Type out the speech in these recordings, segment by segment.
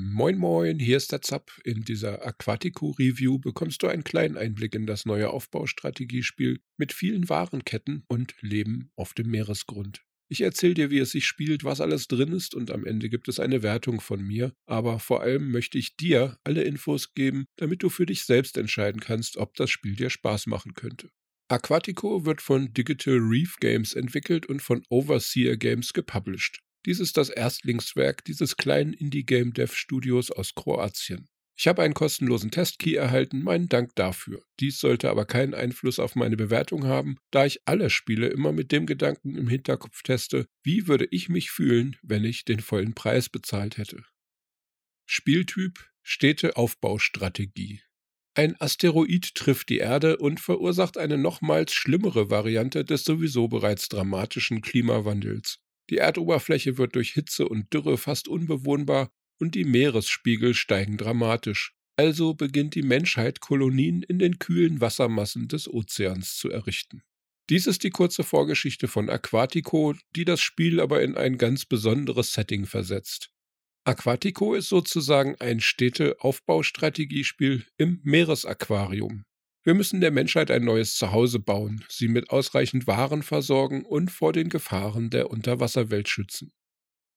Moin Moin, hier ist der Zap. In dieser Aquatico Review bekommst du einen kleinen Einblick in das neue Aufbaustrategiespiel mit vielen Warenketten und Leben auf dem Meeresgrund. Ich erzähle dir, wie es sich spielt, was alles drin ist und am Ende gibt es eine Wertung von mir, aber vor allem möchte ich dir alle Infos geben, damit du für dich selbst entscheiden kannst, ob das Spiel dir Spaß machen könnte. Aquatico wird von Digital Reef Games entwickelt und von Overseer Games gepublished. Dies ist das Erstlingswerk dieses kleinen Indie-Game-Dev-Studios aus Kroatien. Ich habe einen kostenlosen Testkey erhalten, meinen Dank dafür. Dies sollte aber keinen Einfluss auf meine Bewertung haben, da ich alle Spiele immer mit dem Gedanken im Hinterkopf teste, wie würde ich mich fühlen, wenn ich den vollen Preis bezahlt hätte. Spieltyp Städteaufbaustrategie. Ein Asteroid trifft die Erde und verursacht eine nochmals schlimmere Variante des sowieso bereits dramatischen Klimawandels. Die Erdoberfläche wird durch Hitze und Dürre fast unbewohnbar und die Meeresspiegel steigen dramatisch. Also beginnt die Menschheit Kolonien in den kühlen Wassermassen des Ozeans zu errichten. Dies ist die kurze Vorgeschichte von Aquatico, die das Spiel aber in ein ganz besonderes Setting versetzt. Aquatico ist sozusagen ein Städteaufbaustrategiespiel im Meeresaquarium. Wir müssen der Menschheit ein neues Zuhause bauen, sie mit ausreichend Waren versorgen und vor den Gefahren der Unterwasserwelt schützen.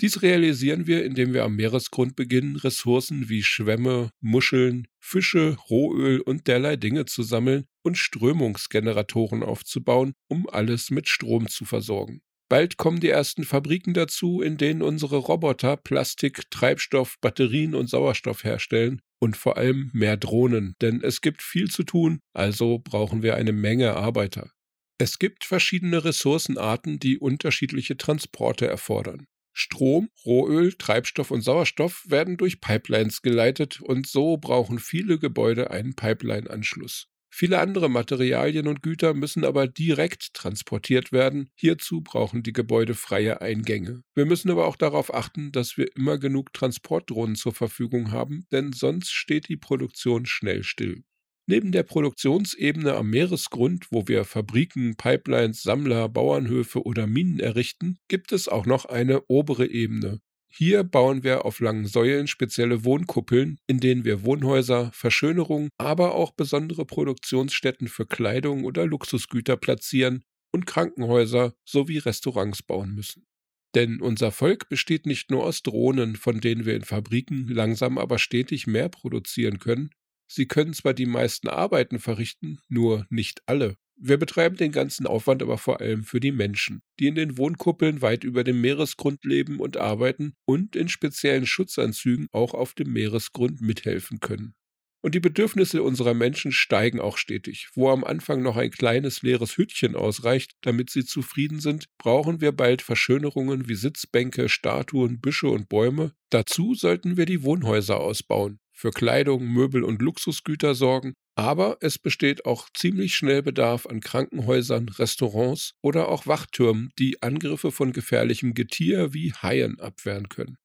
Dies realisieren wir, indem wir am Meeresgrund beginnen, Ressourcen wie Schwämme, Muscheln, Fische, Rohöl und derlei Dinge zu sammeln und Strömungsgeneratoren aufzubauen, um alles mit Strom zu versorgen. Bald kommen die ersten Fabriken dazu, in denen unsere Roboter Plastik, Treibstoff, Batterien und Sauerstoff herstellen und vor allem mehr Drohnen, denn es gibt viel zu tun, also brauchen wir eine Menge Arbeiter. Es gibt verschiedene Ressourcenarten, die unterschiedliche Transporte erfordern. Strom, Rohöl, Treibstoff und Sauerstoff werden durch Pipelines geleitet und so brauchen viele Gebäude einen Pipeline-Anschluss. Viele andere Materialien und Güter müssen aber direkt transportiert werden. Hierzu brauchen die Gebäude freie Eingänge. Wir müssen aber auch darauf achten, dass wir immer genug Transportdrohnen zur Verfügung haben, denn sonst steht die Produktion schnell still. Neben der Produktionsebene am Meeresgrund, wo wir Fabriken, Pipelines, Sammler, Bauernhöfe oder Minen errichten, gibt es auch noch eine obere Ebene, hier bauen wir auf langen Säulen spezielle Wohnkuppeln, in denen wir Wohnhäuser, Verschönerungen, aber auch besondere Produktionsstätten für Kleidung oder Luxusgüter platzieren und Krankenhäuser sowie Restaurants bauen müssen. Denn unser Volk besteht nicht nur aus Drohnen, von denen wir in Fabriken langsam aber stetig mehr produzieren können, sie können zwar die meisten Arbeiten verrichten, nur nicht alle. Wir betreiben den ganzen Aufwand aber vor allem für die Menschen, die in den Wohnkuppeln weit über dem Meeresgrund leben und arbeiten und in speziellen Schutzanzügen auch auf dem Meeresgrund mithelfen können. Und die Bedürfnisse unserer Menschen steigen auch stetig. Wo am Anfang noch ein kleines leeres Hütchen ausreicht, damit sie zufrieden sind, brauchen wir bald Verschönerungen wie Sitzbänke, Statuen, Büsche und Bäume. Dazu sollten wir die Wohnhäuser ausbauen für Kleidung, Möbel und Luxusgüter sorgen, aber es besteht auch ziemlich schnell Bedarf an Krankenhäusern, Restaurants oder auch Wachtürmen, die Angriffe von gefährlichem Getier wie Haien abwehren können.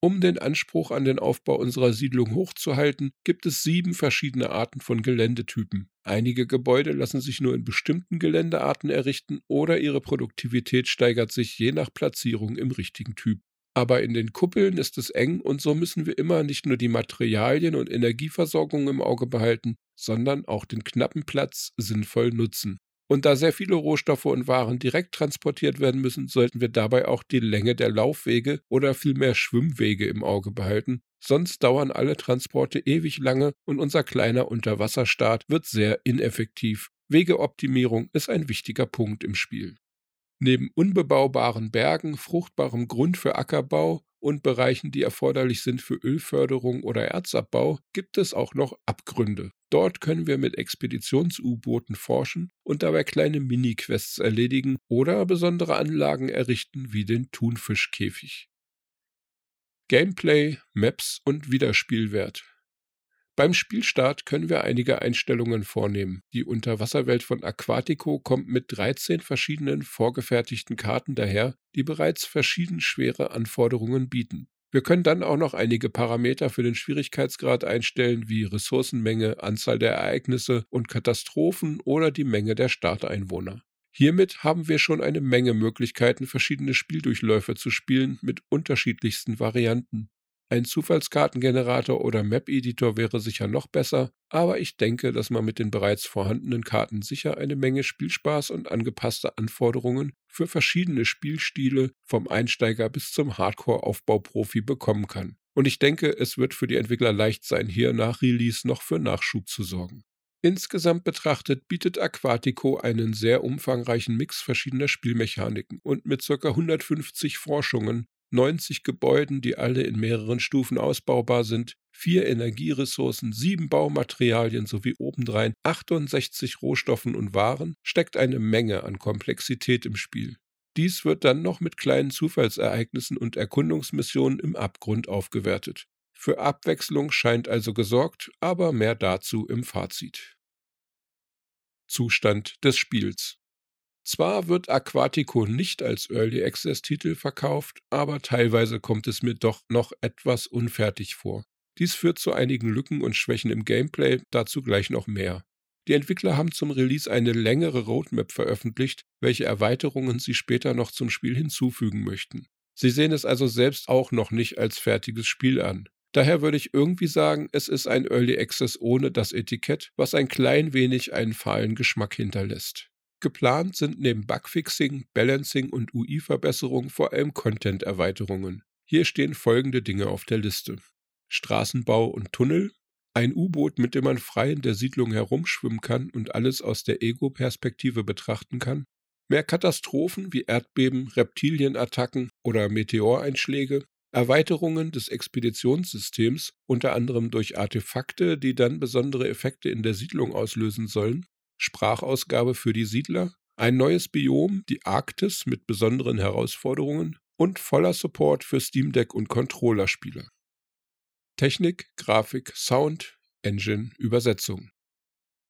Um den Anspruch an den Aufbau unserer Siedlung hochzuhalten, gibt es sieben verschiedene Arten von Geländetypen. Einige Gebäude lassen sich nur in bestimmten Geländearten errichten oder ihre Produktivität steigert sich je nach Platzierung im richtigen Typ. Aber in den Kuppeln ist es eng und so müssen wir immer nicht nur die Materialien und Energieversorgung im Auge behalten, sondern auch den knappen Platz sinnvoll nutzen. Und da sehr viele Rohstoffe und Waren direkt transportiert werden müssen, sollten wir dabei auch die Länge der Laufwege oder vielmehr Schwimmwege im Auge behalten, sonst dauern alle Transporte ewig lange und unser kleiner Unterwasserstaat wird sehr ineffektiv. Wegeoptimierung ist ein wichtiger Punkt im Spiel. Neben unbebaubaren Bergen, fruchtbarem Grund für Ackerbau und Bereichen, die erforderlich sind für Ölförderung oder Erzabbau, gibt es auch noch Abgründe. Dort können wir mit Expeditions-U-Booten forschen und dabei kleine Mini-Quests erledigen oder besondere Anlagen errichten wie den Thunfischkäfig. Gameplay, Maps und Wiederspielwert. Beim Spielstart können wir einige Einstellungen vornehmen. Die Unterwasserwelt von Aquatico kommt mit 13 verschiedenen vorgefertigten Karten daher, die bereits verschieden schwere Anforderungen bieten. Wir können dann auch noch einige Parameter für den Schwierigkeitsgrad einstellen, wie Ressourcenmenge, Anzahl der Ereignisse und Katastrophen oder die Menge der Starteinwohner. Hiermit haben wir schon eine Menge Möglichkeiten, verschiedene Spieldurchläufe zu spielen mit unterschiedlichsten Varianten. Ein Zufallskartengenerator oder Map-Editor wäre sicher noch besser, aber ich denke, dass man mit den bereits vorhandenen Karten sicher eine Menge Spielspaß und angepasste Anforderungen für verschiedene Spielstile vom Einsteiger bis zum Hardcore-Aufbauprofi bekommen kann. Und ich denke, es wird für die Entwickler leicht sein, hier nach Release noch für Nachschub zu sorgen. Insgesamt betrachtet bietet Aquatico einen sehr umfangreichen Mix verschiedener Spielmechaniken und mit ca. 150 Forschungen 90 Gebäuden, die alle in mehreren Stufen ausbaubar sind, vier Energieressourcen, sieben Baumaterialien sowie obendrein 68 Rohstoffen und Waren, steckt eine Menge an Komplexität im Spiel. Dies wird dann noch mit kleinen Zufallsereignissen und Erkundungsmissionen im Abgrund aufgewertet. Für Abwechslung scheint also gesorgt, aber mehr dazu im Fazit. Zustand des Spiels zwar wird Aquatico nicht als Early Access Titel verkauft, aber teilweise kommt es mir doch noch etwas unfertig vor. Dies führt zu einigen Lücken und Schwächen im Gameplay, dazu gleich noch mehr. Die Entwickler haben zum Release eine längere Roadmap veröffentlicht, welche Erweiterungen sie später noch zum Spiel hinzufügen möchten. Sie sehen es also selbst auch noch nicht als fertiges Spiel an. Daher würde ich irgendwie sagen, es ist ein Early Access ohne das Etikett, was ein klein wenig einen fahlen Geschmack hinterlässt. Geplant sind neben Bugfixing, Balancing und UI-Verbesserungen vor allem Content-Erweiterungen. Hier stehen folgende Dinge auf der Liste. Straßenbau und Tunnel, ein U-Boot, mit dem man frei in der Siedlung herumschwimmen kann und alles aus der Ego-Perspektive betrachten kann, mehr Katastrophen wie Erdbeben, Reptilienattacken oder Meteoreinschläge, Erweiterungen des Expeditionssystems, unter anderem durch Artefakte, die dann besondere Effekte in der Siedlung auslösen sollen, Sprachausgabe für die Siedler, ein neues Biom, die Arktis mit besonderen Herausforderungen und voller Support für Steam Deck und Controller-Spieler. Technik, Grafik, Sound, Engine, Übersetzung.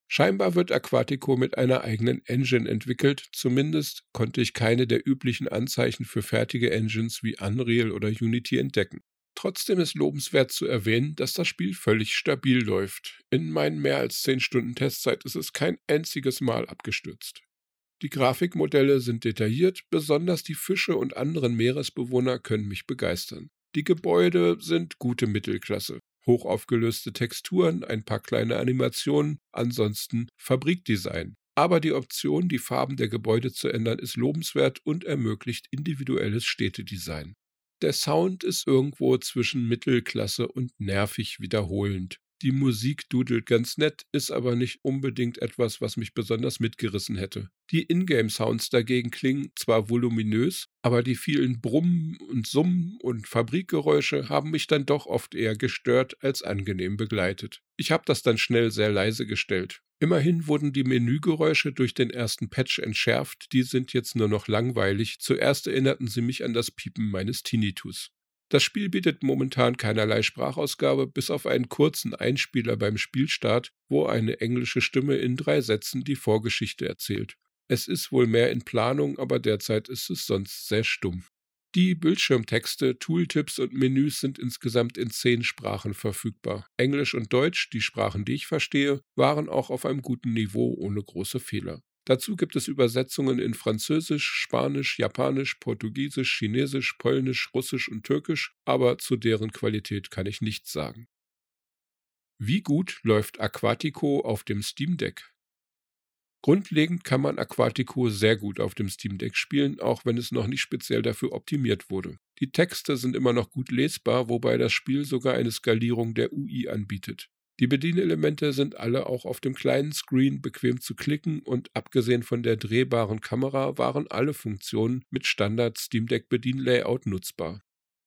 Scheinbar wird Aquatico mit einer eigenen Engine entwickelt, zumindest konnte ich keine der üblichen Anzeichen für fertige Engines wie Unreal oder Unity entdecken. Trotzdem ist lobenswert zu erwähnen, dass das Spiel völlig stabil läuft. In meinen mehr als 10 Stunden Testzeit ist es kein einziges Mal abgestürzt. Die Grafikmodelle sind detailliert, besonders die Fische und anderen Meeresbewohner können mich begeistern. Die Gebäude sind gute Mittelklasse. Hochaufgelöste Texturen, ein paar kleine Animationen, ansonsten Fabrikdesign. Aber die Option, die Farben der Gebäude zu ändern, ist lobenswert und ermöglicht individuelles Städtedesign. Der Sound ist irgendwo zwischen Mittelklasse und nervig wiederholend. Die Musik dudelt ganz nett, ist aber nicht unbedingt etwas, was mich besonders mitgerissen hätte. Die Ingame-Sounds dagegen klingen zwar voluminös, aber die vielen Brummen und Summen und Fabrikgeräusche haben mich dann doch oft eher gestört als angenehm begleitet. Ich habe das dann schnell sehr leise gestellt. Immerhin wurden die Menügeräusche durch den ersten Patch entschärft, die sind jetzt nur noch langweilig. Zuerst erinnerten sie mich an das Piepen meines Tinnitus. Das Spiel bietet momentan keinerlei Sprachausgabe, bis auf einen kurzen Einspieler beim Spielstart, wo eine englische Stimme in drei Sätzen die Vorgeschichte erzählt. Es ist wohl mehr in Planung, aber derzeit ist es sonst sehr stumm. Die Bildschirmtexte, Tooltips und Menüs sind insgesamt in zehn Sprachen verfügbar. Englisch und Deutsch, die Sprachen, die ich verstehe, waren auch auf einem guten Niveau ohne große Fehler. Dazu gibt es Übersetzungen in Französisch, Spanisch, Japanisch, Portugiesisch, Chinesisch, Polnisch, Russisch und Türkisch, aber zu deren Qualität kann ich nichts sagen. Wie gut läuft Aquatico auf dem Steam Deck? Grundlegend kann man Aquatico sehr gut auf dem Steam Deck spielen, auch wenn es noch nicht speziell dafür optimiert wurde. Die Texte sind immer noch gut lesbar, wobei das Spiel sogar eine Skalierung der UI anbietet. Die Bedienelemente sind alle auch auf dem kleinen Screen bequem zu klicken und abgesehen von der drehbaren Kamera waren alle Funktionen mit Standard Steam Deck Bedienlayout nutzbar.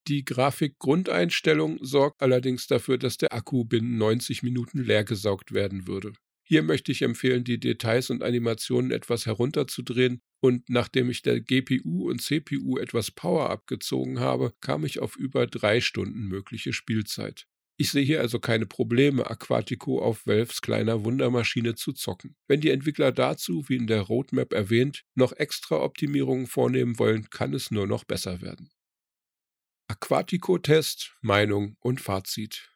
Die Grafik-Grundeinstellung sorgt allerdings dafür, dass der Akku binnen 90 Minuten leergesaugt werden würde. Hier möchte ich empfehlen, die Details und Animationen etwas herunterzudrehen und nachdem ich der GPU und CPU etwas Power abgezogen habe, kam ich auf über drei Stunden mögliche Spielzeit. Ich sehe hier also keine Probleme, Aquatico auf Valves kleiner Wundermaschine zu zocken. Wenn die Entwickler dazu, wie in der Roadmap erwähnt, noch extra Optimierungen vornehmen wollen, kann es nur noch besser werden. Aquatico-Test, Meinung und Fazit.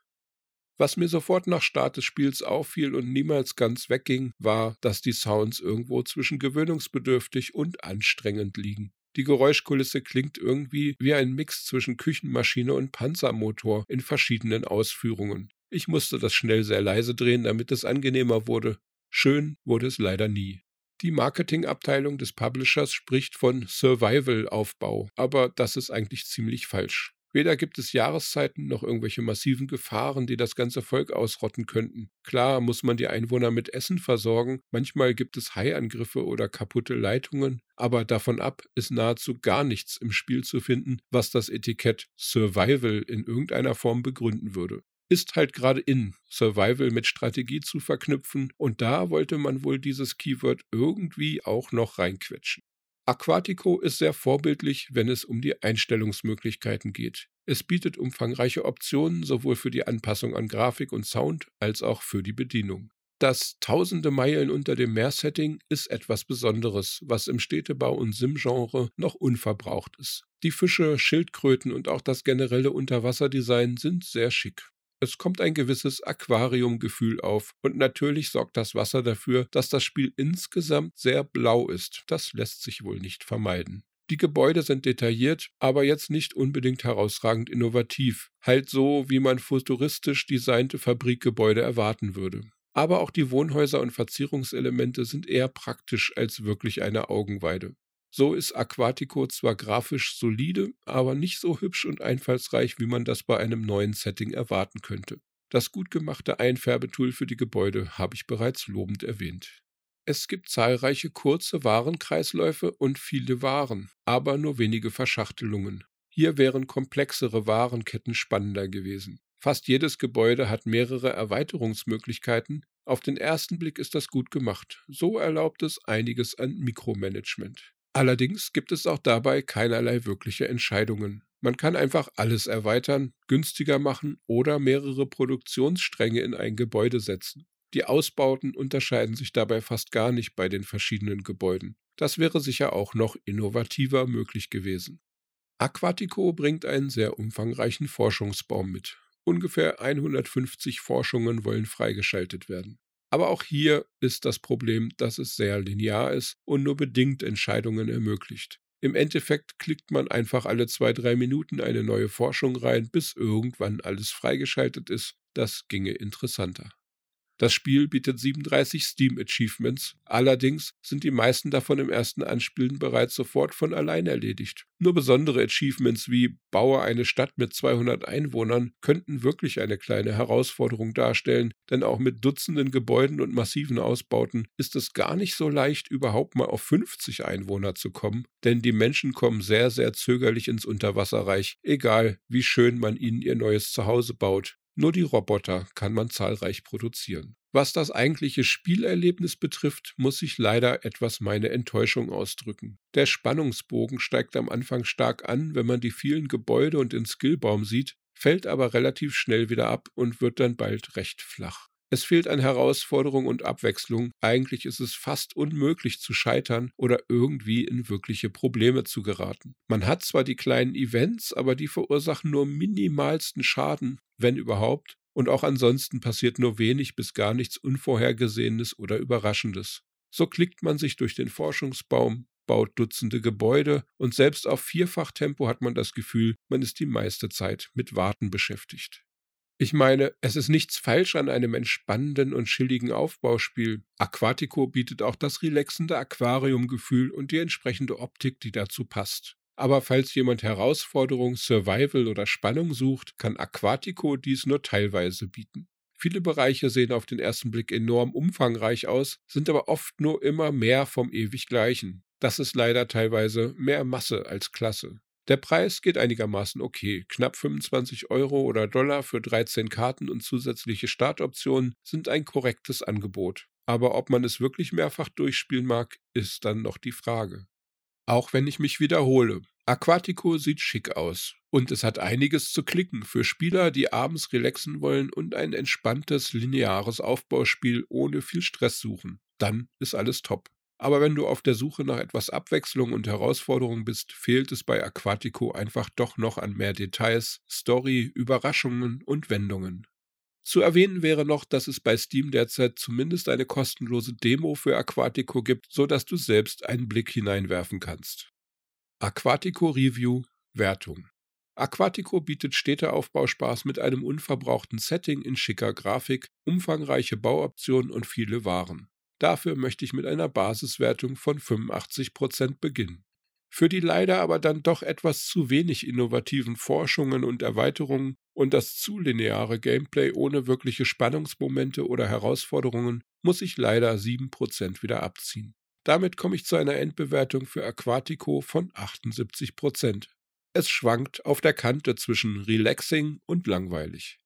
Was mir sofort nach Start des Spiels auffiel und niemals ganz wegging, war, dass die Sounds irgendwo zwischen gewöhnungsbedürftig und anstrengend liegen. Die Geräuschkulisse klingt irgendwie wie ein Mix zwischen Küchenmaschine und Panzermotor in verschiedenen Ausführungen. Ich musste das schnell sehr leise drehen, damit es angenehmer wurde. Schön wurde es leider nie. Die Marketingabteilung des Publishers spricht von Survival-Aufbau, aber das ist eigentlich ziemlich falsch. Weder gibt es Jahreszeiten noch irgendwelche massiven Gefahren, die das ganze Volk ausrotten könnten. Klar muss man die Einwohner mit Essen versorgen, manchmal gibt es Haiangriffe oder kaputte Leitungen, aber davon ab ist nahezu gar nichts im Spiel zu finden, was das Etikett Survival in irgendeiner Form begründen würde. Ist halt gerade in, Survival mit Strategie zu verknüpfen, und da wollte man wohl dieses Keyword irgendwie auch noch reinquetschen. Aquatico ist sehr vorbildlich, wenn es um die Einstellungsmöglichkeiten geht. Es bietet umfangreiche Optionen sowohl für die Anpassung an Grafik und Sound als auch für die Bedienung. Das Tausende Meilen unter dem Meer-Setting ist etwas Besonderes, was im Städtebau- und Sim-Genre noch unverbraucht ist. Die Fische, Schildkröten und auch das generelle Unterwasserdesign sind sehr schick. Es kommt ein gewisses Aquariumgefühl auf und natürlich sorgt das Wasser dafür, dass das Spiel insgesamt sehr blau ist. Das lässt sich wohl nicht vermeiden. Die Gebäude sind detailliert, aber jetzt nicht unbedingt herausragend innovativ, halt so, wie man futuristisch designte Fabrikgebäude erwarten würde. Aber auch die Wohnhäuser und Verzierungselemente sind eher praktisch als wirklich eine Augenweide. So ist Aquatico zwar grafisch solide, aber nicht so hübsch und einfallsreich, wie man das bei einem neuen Setting erwarten könnte. Das gut gemachte Einfärbetool für die Gebäude habe ich bereits lobend erwähnt. Es gibt zahlreiche kurze Warenkreisläufe und viele Waren, aber nur wenige Verschachtelungen. Hier wären komplexere Warenketten spannender gewesen. Fast jedes Gebäude hat mehrere Erweiterungsmöglichkeiten. Auf den ersten Blick ist das gut gemacht. So erlaubt es einiges an Mikromanagement. Allerdings gibt es auch dabei keinerlei wirkliche Entscheidungen. Man kann einfach alles erweitern, günstiger machen oder mehrere Produktionsstränge in ein Gebäude setzen. Die Ausbauten unterscheiden sich dabei fast gar nicht bei den verschiedenen Gebäuden. Das wäre sicher auch noch innovativer möglich gewesen. Aquatico bringt einen sehr umfangreichen Forschungsbaum mit. Ungefähr 150 Forschungen wollen freigeschaltet werden. Aber auch hier ist das Problem, dass es sehr linear ist und nur bedingt Entscheidungen ermöglicht. Im Endeffekt klickt man einfach alle zwei, drei Minuten eine neue Forschung rein, bis irgendwann alles freigeschaltet ist. Das ginge interessanter. Das Spiel bietet 37 Steam Achievements, allerdings sind die meisten davon im ersten Anspielen bereits sofort von allein erledigt. Nur besondere Achievements wie Baue eine Stadt mit 200 Einwohnern könnten wirklich eine kleine Herausforderung darstellen, denn auch mit Dutzenden Gebäuden und massiven Ausbauten ist es gar nicht so leicht, überhaupt mal auf 50 Einwohner zu kommen, denn die Menschen kommen sehr, sehr zögerlich ins Unterwasserreich, egal wie schön man ihnen ihr neues Zuhause baut. Nur die Roboter kann man zahlreich produzieren. Was das eigentliche Spielerlebnis betrifft, muss ich leider etwas meine Enttäuschung ausdrücken. Der Spannungsbogen steigt am Anfang stark an, wenn man die vielen Gebäude und den Skillbaum sieht, fällt aber relativ schnell wieder ab und wird dann bald recht flach. Es fehlt an Herausforderung und Abwechslung. Eigentlich ist es fast unmöglich zu scheitern oder irgendwie in wirkliche Probleme zu geraten. Man hat zwar die kleinen Events, aber die verursachen nur minimalsten Schaden, wenn überhaupt, und auch ansonsten passiert nur wenig bis gar nichts Unvorhergesehenes oder Überraschendes. So klickt man sich durch den Forschungsbaum, baut Dutzende Gebäude und selbst auf Vierfachtempo hat man das Gefühl, man ist die meiste Zeit mit Warten beschäftigt. Ich meine, es ist nichts falsch an einem entspannenden und chilligen Aufbauspiel. Aquatico bietet auch das relaxende Aquariumgefühl und die entsprechende Optik, die dazu passt. Aber falls jemand Herausforderung, Survival oder Spannung sucht, kann Aquatico dies nur teilweise bieten. Viele Bereiche sehen auf den ersten Blick enorm umfangreich aus, sind aber oft nur immer mehr vom ewig Gleichen. Das ist leider teilweise mehr Masse als Klasse. Der Preis geht einigermaßen okay. Knapp 25 Euro oder Dollar für 13 Karten und zusätzliche Startoptionen sind ein korrektes Angebot. Aber ob man es wirklich mehrfach durchspielen mag, ist dann noch die Frage. Auch wenn ich mich wiederhole. Aquatico sieht schick aus. Und es hat einiges zu klicken für Spieler, die abends relaxen wollen und ein entspanntes, lineares Aufbauspiel ohne viel Stress suchen. Dann ist alles top. Aber wenn du auf der Suche nach etwas Abwechslung und Herausforderung bist, fehlt es bei Aquatico einfach doch noch an mehr Details, Story, Überraschungen und Wendungen. Zu erwähnen wäre noch, dass es bei Steam derzeit zumindest eine kostenlose Demo für Aquatico gibt, so dass du selbst einen Blick hineinwerfen kannst. Aquatico Review Wertung Aquatico bietet Städteaufbauspaß mit einem unverbrauchten Setting in schicker Grafik, umfangreiche Bauoptionen und viele Waren. Dafür möchte ich mit einer Basiswertung von 85% beginnen. Für die leider aber dann doch etwas zu wenig innovativen Forschungen und Erweiterungen und das zu lineare Gameplay ohne wirkliche Spannungsmomente oder Herausforderungen muss ich leider 7% wieder abziehen. Damit komme ich zu einer Endbewertung für Aquatico von 78%. Es schwankt auf der Kante zwischen relaxing und langweilig.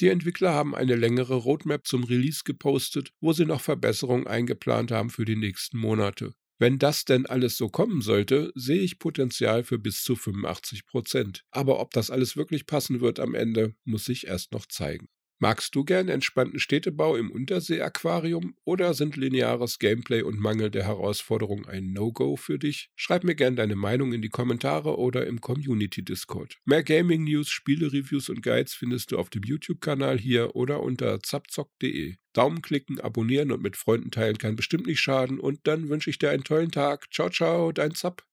Die Entwickler haben eine längere Roadmap zum Release gepostet, wo sie noch Verbesserungen eingeplant haben für die nächsten Monate. Wenn das denn alles so kommen sollte, sehe ich Potenzial für bis zu 85 Prozent. Aber ob das alles wirklich passen wird am Ende, muss sich erst noch zeigen. Magst du gern entspannten Städtebau im Untersee-Aquarium oder sind lineares Gameplay und Mangel der Herausforderung ein No-Go für dich? Schreib mir gern deine Meinung in die Kommentare oder im Community-Discord. Mehr Gaming-News, Spiele-Reviews und Guides findest du auf dem YouTube-Kanal hier oder unter zapzock.de. Daumen klicken, abonnieren und mit Freunden teilen kann bestimmt nicht schaden und dann wünsche ich dir einen tollen Tag. Ciao, ciao, dein Zap.